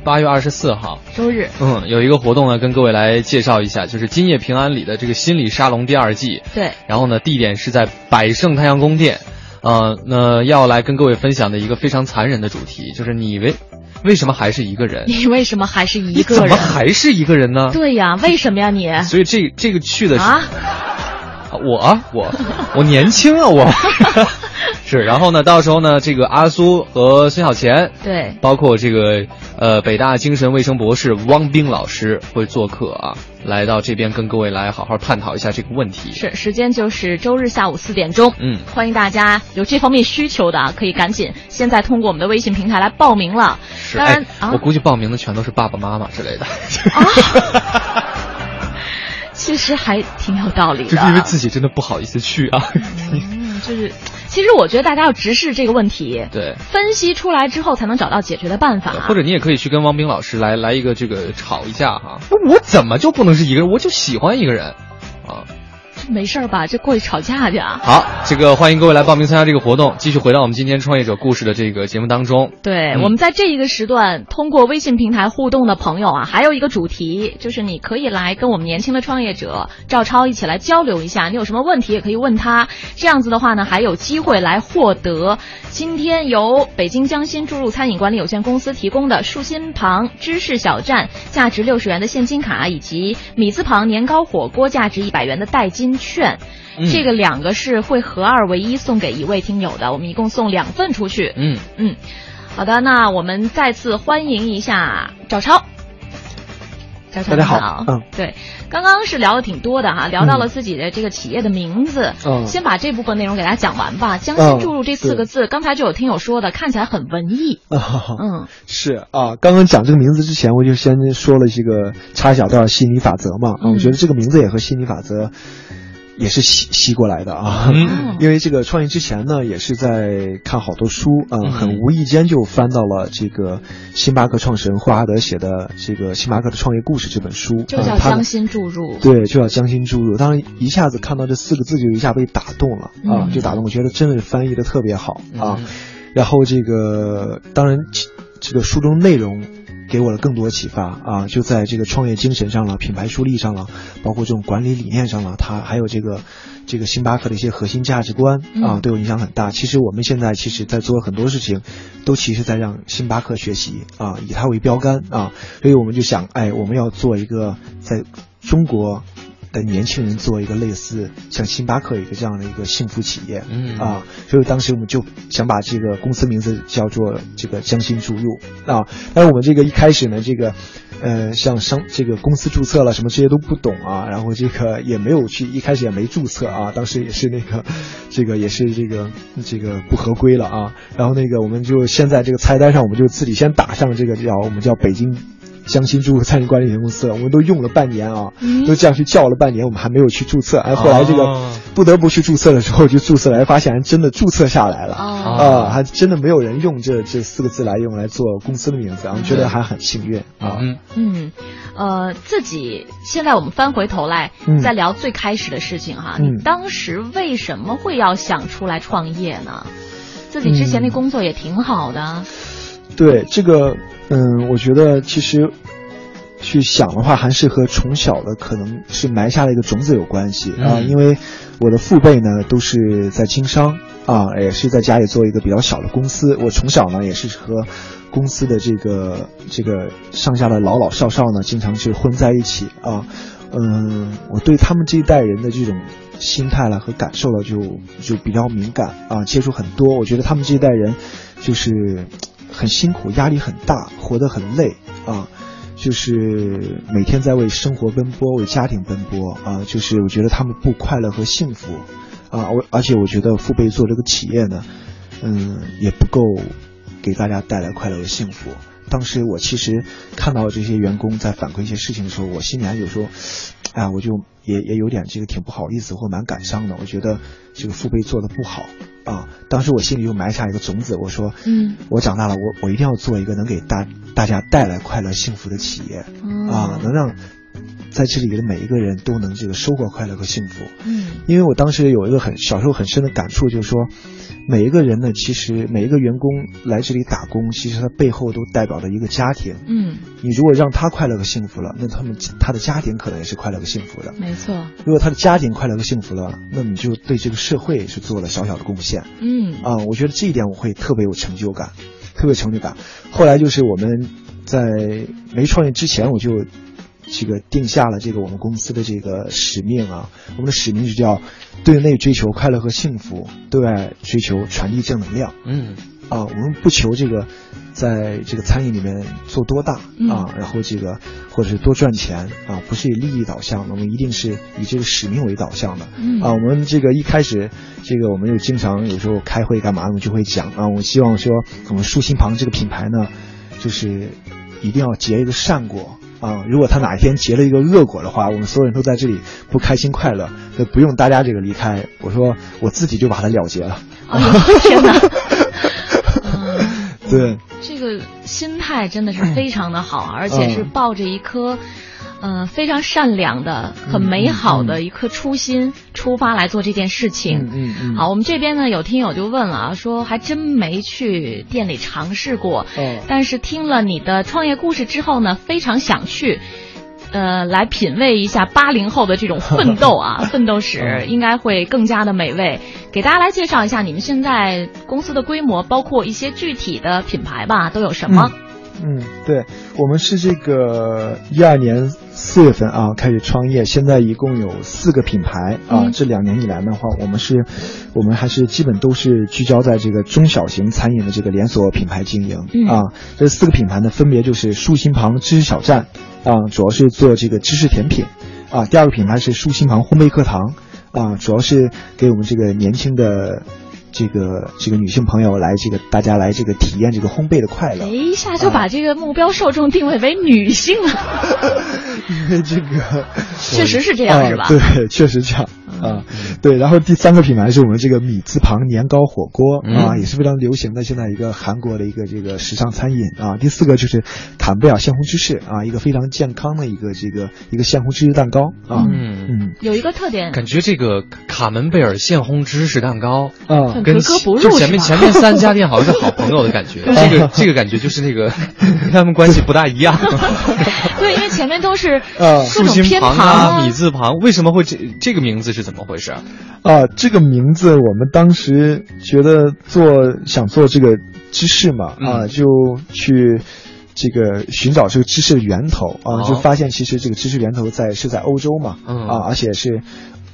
八月二十四号，周日，嗯，有一个活动呢，跟各位来介绍一下，就是今夜平安里的这个心理沙龙第二季。对，然后呢，地点是在百盛太阳宫殿，呃，那要来跟各位分享的一个非常残忍的主题，就是你为为什么还是一个人？你为什么还是一个人？怎么还是一个人呢？对呀，为什么呀你？所以这这个去的是啊，我我我年轻啊我。是，然后呢，到时候呢，这个阿苏和孙小钱，对，包括这个呃北大精神卫生博士汪冰老师会做客啊，来到这边跟各位来好好探讨一下这个问题。是，时间就是周日下午四点钟。嗯，欢迎大家有这方面需求的啊，可以赶紧现在通过我们的微信平台来报名了。是，当然、哎，我估计报名的全都是爸爸妈妈之类的。啊其实还挺有道理的，就是因为自己真的不好意思去啊。嗯，就是，其实我觉得大家要直视这个问题，对，分析出来之后才能找到解决的办法。或者你也可以去跟汪冰老师来来一个这个吵一架哈。我怎么就不能是一个人？我就喜欢一个人，啊。没事吧？这过去吵架去啊？好，这个欢迎各位来报名参加这个活动。继续回到我们今天创业者故事的这个节目当中。对，嗯、我们在这一个时段通过微信平台互动的朋友啊，还有一个主题，就是你可以来跟我们年轻的创业者赵超一起来交流一下，你有什么问题也可以问他。这样子的话呢，还有机会来获得今天由北京江心注入餐饮管理有限公司提供的树心旁芝士小站价值六十元的现金卡，以及米字旁年糕火锅价值一百元的代金券。嗯、这个两个是会合二为一送给一位听友的，我们一共送两份出去。嗯嗯，好的，那我们再次欢迎一下赵超。赵超大家好，嗯，对，刚刚是聊的挺多的哈，聊到了自己的这个企业的名字，嗯，先把这部分内容给大家讲完吧。将心注入这四个字，刚才就有听友说的，看起来很文艺。嗯，是啊，刚刚讲这个名字之前，我就先说了这个插一小段心理法则嘛，嗯、我觉得这个名字也和心理法则。也是吸吸过来的啊，嗯、因为这个创业之前呢，也是在看好多书啊、很无意间就翻到了这个星巴克创始人霍华德写的这个《星巴克的创业故事》这本书，就叫将心注入。呃、对，就叫将心注入。当然，一下子看到这四个字，就一下被打动了啊，嗯、就打动。我觉得真的是翻译的特别好啊。嗯、然后这个，当然，这个书中内容。给我了更多启发啊！就在这个创业精神上了、品牌树立上了，包括这种管理理念上了，它还有这个这个星巴克的一些核心价值观啊，对我影响很大。其实我们现在其实在做很多事情，都其实在让星巴克学习啊，以它为标杆啊，所以我们就想，哎，我们要做一个在中国。的年轻人做一个类似像星巴克一个这样的一个幸福企业，嗯啊，所以当时我们就想把这个公司名字叫做这个将心注入啊。但是我们这个一开始呢，这个呃，像商这个公司注册了什么这些都不懂啊，然后这个也没有去，一开始也没注册啊，当时也是那个这个也是这个这个不合规了啊。然后那个我们就现在这个菜单上，我们就自己先打上这个叫我们叫北京。江心注册餐饮管理有限公司，我们都用了半年啊，嗯、都这样去叫了半年，我们还没有去注册。哎，后来这个哦不得不去注册的时候，就注册了，发现还真的注册下来了啊、哦，还真的没有人用这这四个字来用来做公司的名字，我们觉得还很幸运啊。嗯嗯，呃，自己现在我们翻回头来嗯再聊最开始的事情哈，嗯你当时为什么会要想出来创业呢？自己之前那工作也挺好的。对这个，嗯，我觉得其实。去想的话，还是和从小的可能是埋下了一个种子有关系啊、嗯因为我的父辈呢都是在经商啊，也是在家里做一个比较小的公司。我从小呢也是和公司的这个这个上下的老老少少呢，经常是混在一起啊。嗯，我对他们这一代人的这种心态了和感受了就就比较敏感啊，接触很多。我觉得他们这一代人就是很辛苦，压力很大，活得很累啊。就是每天在为生活奔波，为家庭奔波啊！就是我觉得他们不快乐和幸福啊！我而且我觉得父辈做这个企业呢，嗯，也不够给大家带来快乐和幸福。当时我其实看到这些员工在反馈一些事情的时候，我心里还有时候，哎，我就也也有点这个挺不好意思或蛮感伤的。我觉得这个父辈做的不好啊。当时我心里就埋下一个种子，我说，嗯，我长大了，我我一定要做一个能给大大家带来快乐幸福的企业啊，能让在这里的每一个人都能这个收获快乐和幸福。嗯，因为我当时有一个很小时候很深的感触，就是说。每一个人呢，其实每一个员工来这里打工，其实他背后都代表着一个家庭。嗯，你如果让他快乐和幸福了，那他们他的家庭可能也是快乐和幸福的。没错。如果他的家庭快乐和幸福了，那你就对这个社会是做了小小的贡献。嗯，啊，我觉得这一点我会特别有成就感，特别成就感。后来就是我们在没创业之前，我就。这个定下了这个我们公司的这个使命啊，我们的使命是叫对内追求快乐和幸福，对外追求传递正能量。嗯，啊，我们不求这个在这个餐饮里面做多大啊，然后这个或者是多赚钱啊，不是以利益导向，我们一定是以这个使命为导向的。嗯，啊，我们这个一开始这个我们又经常有时候开会干嘛，我们就会讲啊，我希望说我们舒心旁这个品牌呢，就是一定要结一个善果。啊，如果他哪一天结了一个恶果的话，我们所有人都在这里不开心快乐，那不用大家这个离开，我说我自己就把它了结了。天哪！对，这个心态真的是非常的好，而且是抱着一颗。嗯，非常善良的、很美好的一颗初心出发来做这件事情。嗯嗯。好，我们这边呢有听友就问了啊，说还真没去店里尝试过，哦，但是听了你的创业故事之后呢，非常想去，呃，来品味一下八零后的这种奋斗啊，奋斗史应该会更加的美味。给大家来介绍一下你们现在公司的规模，包括一些具体的品牌吧，都有什么？嗯，对，我们是这个一二年四月份啊开始创业，现在一共有四个品牌啊。这两年以来的话，我们是，我们还是基本都是聚焦在这个中小型餐饮的这个连锁品牌经营啊。这四个品牌呢，分别就是树心旁知识小站啊，主要是做这个知识甜品啊。第二个品牌是树心旁烘焙课堂啊，主要是给我们这个年轻的。这个这个女性朋友来，这个大家来这个体验这个烘焙的快乐，一下就把这个目标受众定位为女性了，因为这个 确实是这样，是吧？对，确实这样啊。对，然后第三个品牌是我们这个米字旁年糕火锅啊，也是非常流行的，现在一个韩国的一个这个时尚餐饮啊。第四个就是坎贝尔鲜红芝士啊，一个非常健康的一个这个一个鲜红芝士蛋糕啊。嗯嗯，有一个特点，感觉这个卡门贝尔鲜红芝士蛋糕啊。跟就前面前面三家店好像是好朋友的感觉，这个这个感觉就是那个跟 他们关系不大一样。对，因为前面都是呃竖心旁啊、米字旁，为什么会这这个名字是怎么回事啊？啊，这个名字我们当时觉得做想做这个芝士嘛，啊，就去这个寻找这个芝士的源头啊，就发现其实这个芝士源头在是在欧洲嘛，啊，而且是。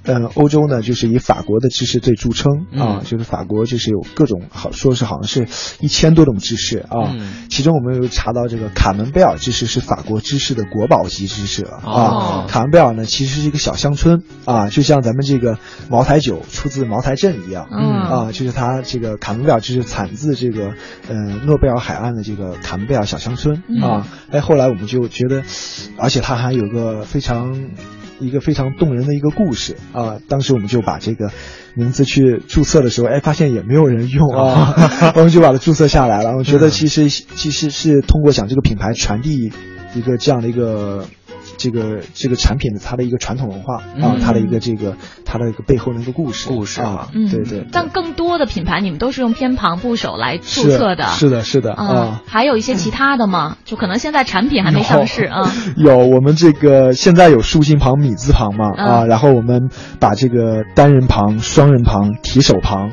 嗯，欧洲呢，就是以法国的芝士最著称啊，就是法国就是有各种好说是好像是一千多种芝士啊，其中我们又查到这个卡门贝尔芝士是法国芝士的国宝级芝士啊。卡门贝尔呢，其实是一个小乡村啊，就像咱们这个茅台酒出自茅台镇一样啊，就是它这个卡门贝尔就是产自这个呃诺贝尔海岸的这个卡门贝尔小乡村啊。哎，后来我们就觉得，而且它还有个非常。一个非常动人的一个故事啊！当时我们就把这个名字去注册的时候，哎，发现也没有人用啊，我们就把它注册下来了。我觉得其实其实是通过想这个品牌传递一个这样的一个。这个这个产品的它的一个传统文化啊，它的一个这个它的一个背后的一个故事故事啊，对对。但更多的品牌你们都是用偏旁部首来注册的，是的，是的啊。还有一些其他的吗？就可能现在产品还没上市啊。有，我们这个现在有竖心旁、米字旁嘛啊，然后我们把这个单人旁、双人旁、提手旁。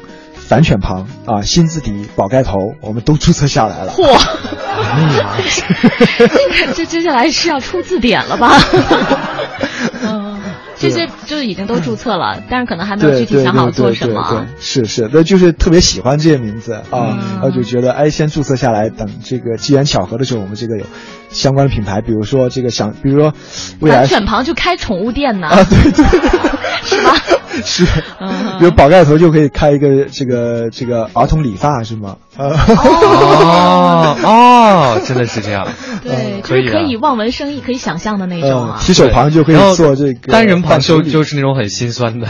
反犬旁啊，心字底，宝盖头，我们都注册下来了。嚯！这接下来是要出字典了吧？嗯，这些就已经都注册了，但是可能还没有具体想好做什么。是是，那就是特别喜欢这些名字啊，然后就觉得哎，先注册下来，等这个机缘巧合的时候，我们这个有相关的品牌，比如说这个想，比如说未来犬旁就开宠物店呢？啊，对对，是吧？是，嗯比如宝盖头就可以开一个这个这个儿童理发是吗？啊哦哦，真的是这样。对，就可以啊是可以望文生义，可以想象的那种啊。呃提手旁就可以做这个单人旁就就是那种很心酸的，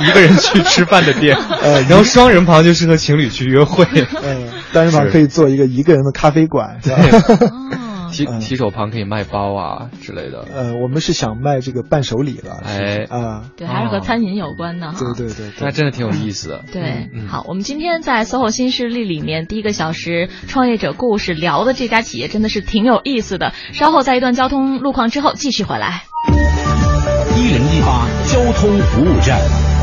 一个人去吃饭的店，呃然后双人旁就适合情侣去约会。嗯，单人旁可以做一个一个人的咖啡馆，是 吧？提提手旁可以卖包啊之类的。呃，我们是想卖这个伴手礼了，哎啊，对，还是和餐饮有关的哈。对对对，那真的挺有意思的。对，嗯好，我们今天在 SOHO 新势力里面第一个小时创业者故事聊的这家企业真的是挺有意思的。稍后在一段交通路况之后继续回来。一零一八交通服务站。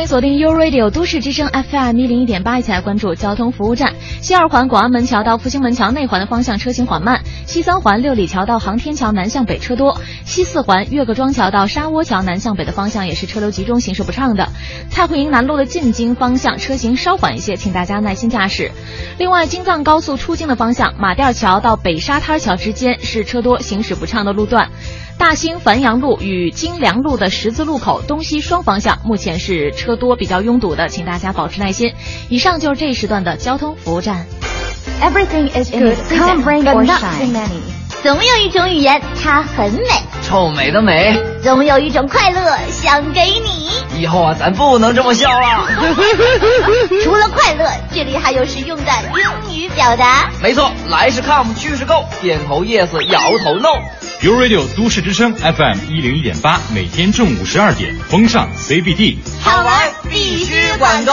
欢迎锁定 U Radio 都市之声 FM 一零一点八，一起来关注交通服务站。西二环广安门桥到复兴门桥内环的方向车行缓慢；西三环六里桥到航天桥南向北车多；西四环岳各庄桥到沙窝桥南向北的方向也是车流集中，行驶不畅的。蔡慧营南路的进京方向车行稍缓一些，请大家耐心驾驶。另外，京藏高速出京的方向，马甸桥到北沙滩桥之间是车多，行驶不畅的路段。大兴繁阳路与金良路的十字路口东西双方向目前是车多，比较拥堵的，请大家保持耐心。以上就是这一时段的交通服务站。Everything is good, come rain or shine. 总有一种语言，它很美；臭美的美，总有一种快乐想给你。以后啊，咱不能这么笑了。除了快乐，这里还有实用的英语表达。没错，来是 come，去是 go，点头 yes，摇头 no。u Radio 都市之声 FM 一零一点八，每天中午十二点，风尚 CBD。好玩必须管够。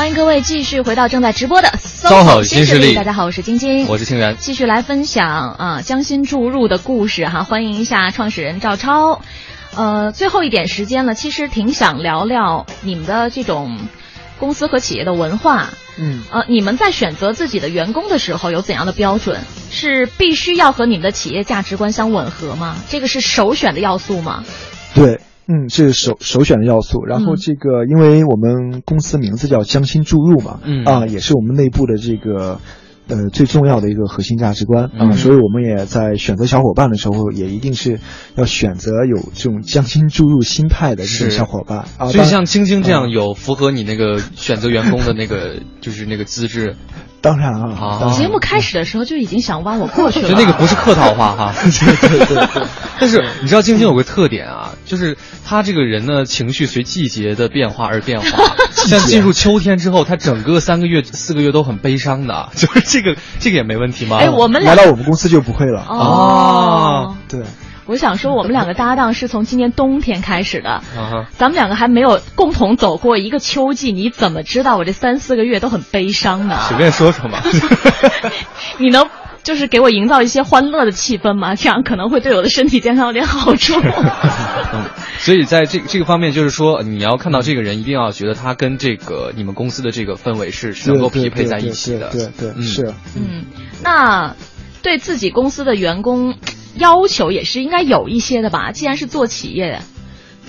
欢迎各位继续回到正在直播的 SOHO 新势力大家好，我是晶晶，我是清源，继续来分享啊将心注入的故事哈，欢迎一下创始人赵超。呃，最后一点时间了，其实挺想聊聊你们的这种公司和企业的文化。嗯，呃，你们在选择自己的员工的时候有怎样的标准？是必须要和你们的企业价值观相吻合吗？这个是首选的要素吗？对。嗯，这是首首选的要素。然后这个，因为我们公司名字叫江心注入嘛，嗯啊，也是我们内部的这个呃最重要的一个核心价值观啊，嗯所以我们也在选择小伙伴的时候，也一定是要选择有这种将心注入心态的这种小伙伴啊。所以像晶晶这样嗯有符合你那个选择员工的那个 就是那个资质，当然啊，当然节目开始的时候就已经想挖我过去了，就那个不是客套话哈。对对对对。但是你知道晶晶有个特点啊，就是他这个人呢，情绪随季节的变化而变化。像进入秋天之后，他整个三个月、四个月都很悲伤的，就是这个这个也没问题吗？哎我们来到我们公司就不会了哦。对。我想说，我们两个搭档是从今年冬天开始的，啊咱们两个还没有共同走过一个秋季，你怎么知道我这三四个月都很悲伤呢？随便说说嘛。你能就是给我营造一些欢乐的气氛嘛？这样可能会对我的身体健康有点好处。嗯，所以在这这个方面，就是说你要看到这个人，一定要觉得他跟这个你们公司的这个氛围是是能够匹配在一起的。对对对，是。嗯，那对自己公司的员工要求也是应该有一些的吧？既然是做企业。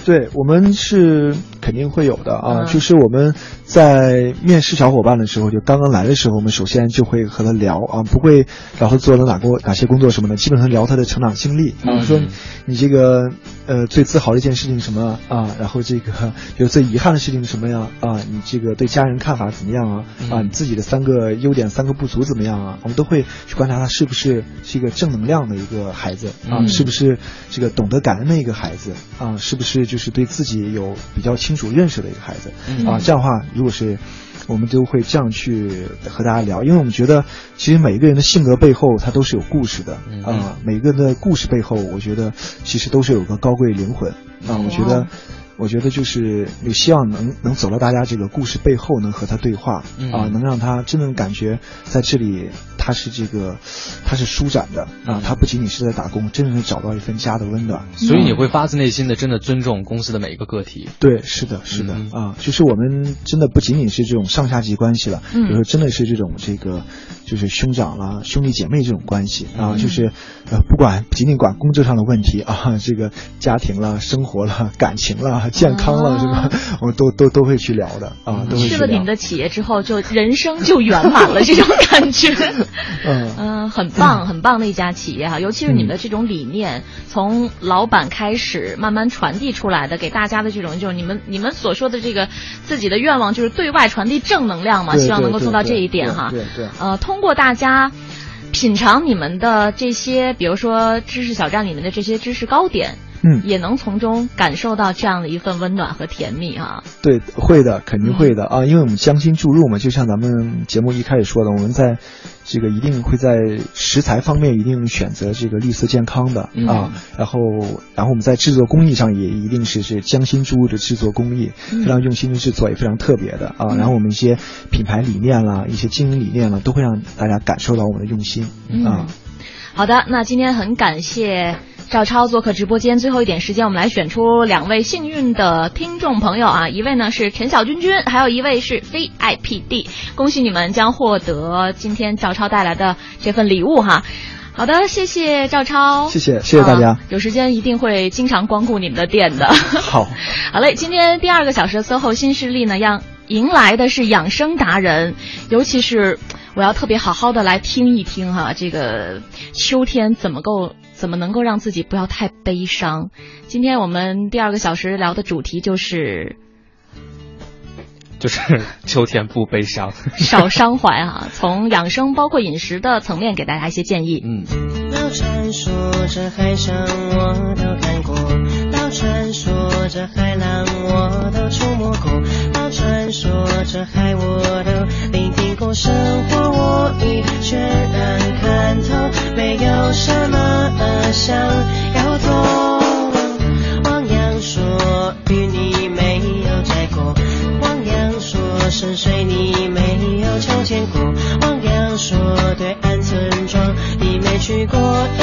对我们是肯定会有的啊，嗯、就是我们在面试小伙伴的时候，就刚刚来的时候，我们首先就会和他聊啊，不会聊他做了哪工哪些工作什么的，基本上聊他的成长经历。啊，嗯、说你这个呃最自豪的一件事情什么？啊，然后这个比如最遗憾的事情什么呀？啊，你这个对家人看法怎么样啊？啊，你自己的三个优点三个不足怎么样啊，我们都会去观察他是不是是一个正能量的一个孩子啊，嗯、是不是这个懂得感恩的一个孩子啊，是不是。就是对自己有比较清楚认识的一个孩子、嗯、啊，这样的话，如果是我们都会这样去和大家聊，因为我们觉得其实每一个人的性格背后他都是有故事的。嗯、啊，每个人的故事背后，我觉得其实都是有个高贵灵魂。啊，我觉得。我觉得就是有希望能能走到大家这个故事背后，能和他对话嗯。啊，能让他真正感觉在这里他是这个他是舒展的啊，他不仅仅是在打工，真正是找到一份家的温暖。所以你会发自内心的真的尊重公司的每一个个体。对，是的，是的、啊，就是我们真的不仅仅是这种上下级关系了，嗯。有时候真的是这种这个就是兄长啦、兄弟姐妹这种关系啊，嗯。就是呃不管不仅仅管工作上的问题啊，这个家庭啦、生活啦、感情啦、健康了，是吧？我都都都会去聊的啊，都会去了你们。的企业之后，就人生就圆满了，这种感觉。嗯嗯，很棒，很棒的一家企业哈，尤其是你们的这种理念，从老板开始慢慢传递出来的，给大家的这种就是你们你们所说的这个自己的愿望，就是对外传递正能量嘛，希望能够做到这一点哈。对对对呃，通过大家品尝你们的这些，比如说知识小站里面的这些知识糕点。嗯。也能从中感受到这样的一份温暖和甜蜜啊。对，会的，肯定会的。嗯。啊，因为我们将心注入嘛，就像咱们节目一开始说的，我们在这个一定会在食材方面一定选择这个绿色健康的、嗯。啊，然后然后我们在制作工艺上也一定是是将心注入的制作工艺，嗯。非常用心的制作，也非常特别的。啊。然后我们一些品牌理念啦，一些经营理念啦，都会让大家感受到我们的用心。啊。嗯好的，那今天很感谢赵超做客直播间。最后一点时间，我们来选出两位幸运的听众朋友啊，一位呢是陈小君君，还有一位是 VIPD。恭喜你们将获得今天赵超带来的这份礼物哈。好的，谢谢赵超，谢谢谢谢大家啊有时间一定会经常光顾你们的店的。好，好嘞，今天第二个小时的 SOHO 新势力呢，让迎来的是养生达人，尤其是我要特别好好的来听一听哈、这个秋天怎么够怎么能够让自己不要太悲伤？今天我们第二个小时聊的主题就是就是秋天不悲伤。少伤怀啊从养生包括饮食的层面给大家一些建议。嗯。老传说这海上我都看过老传说这海浪我都触摸过老传说这海我都听过生活我已没有什么想要做汪洋说与你没有摘过。汪洋说深水你没有瞧见过。汪洋说对岸村庄你没去过。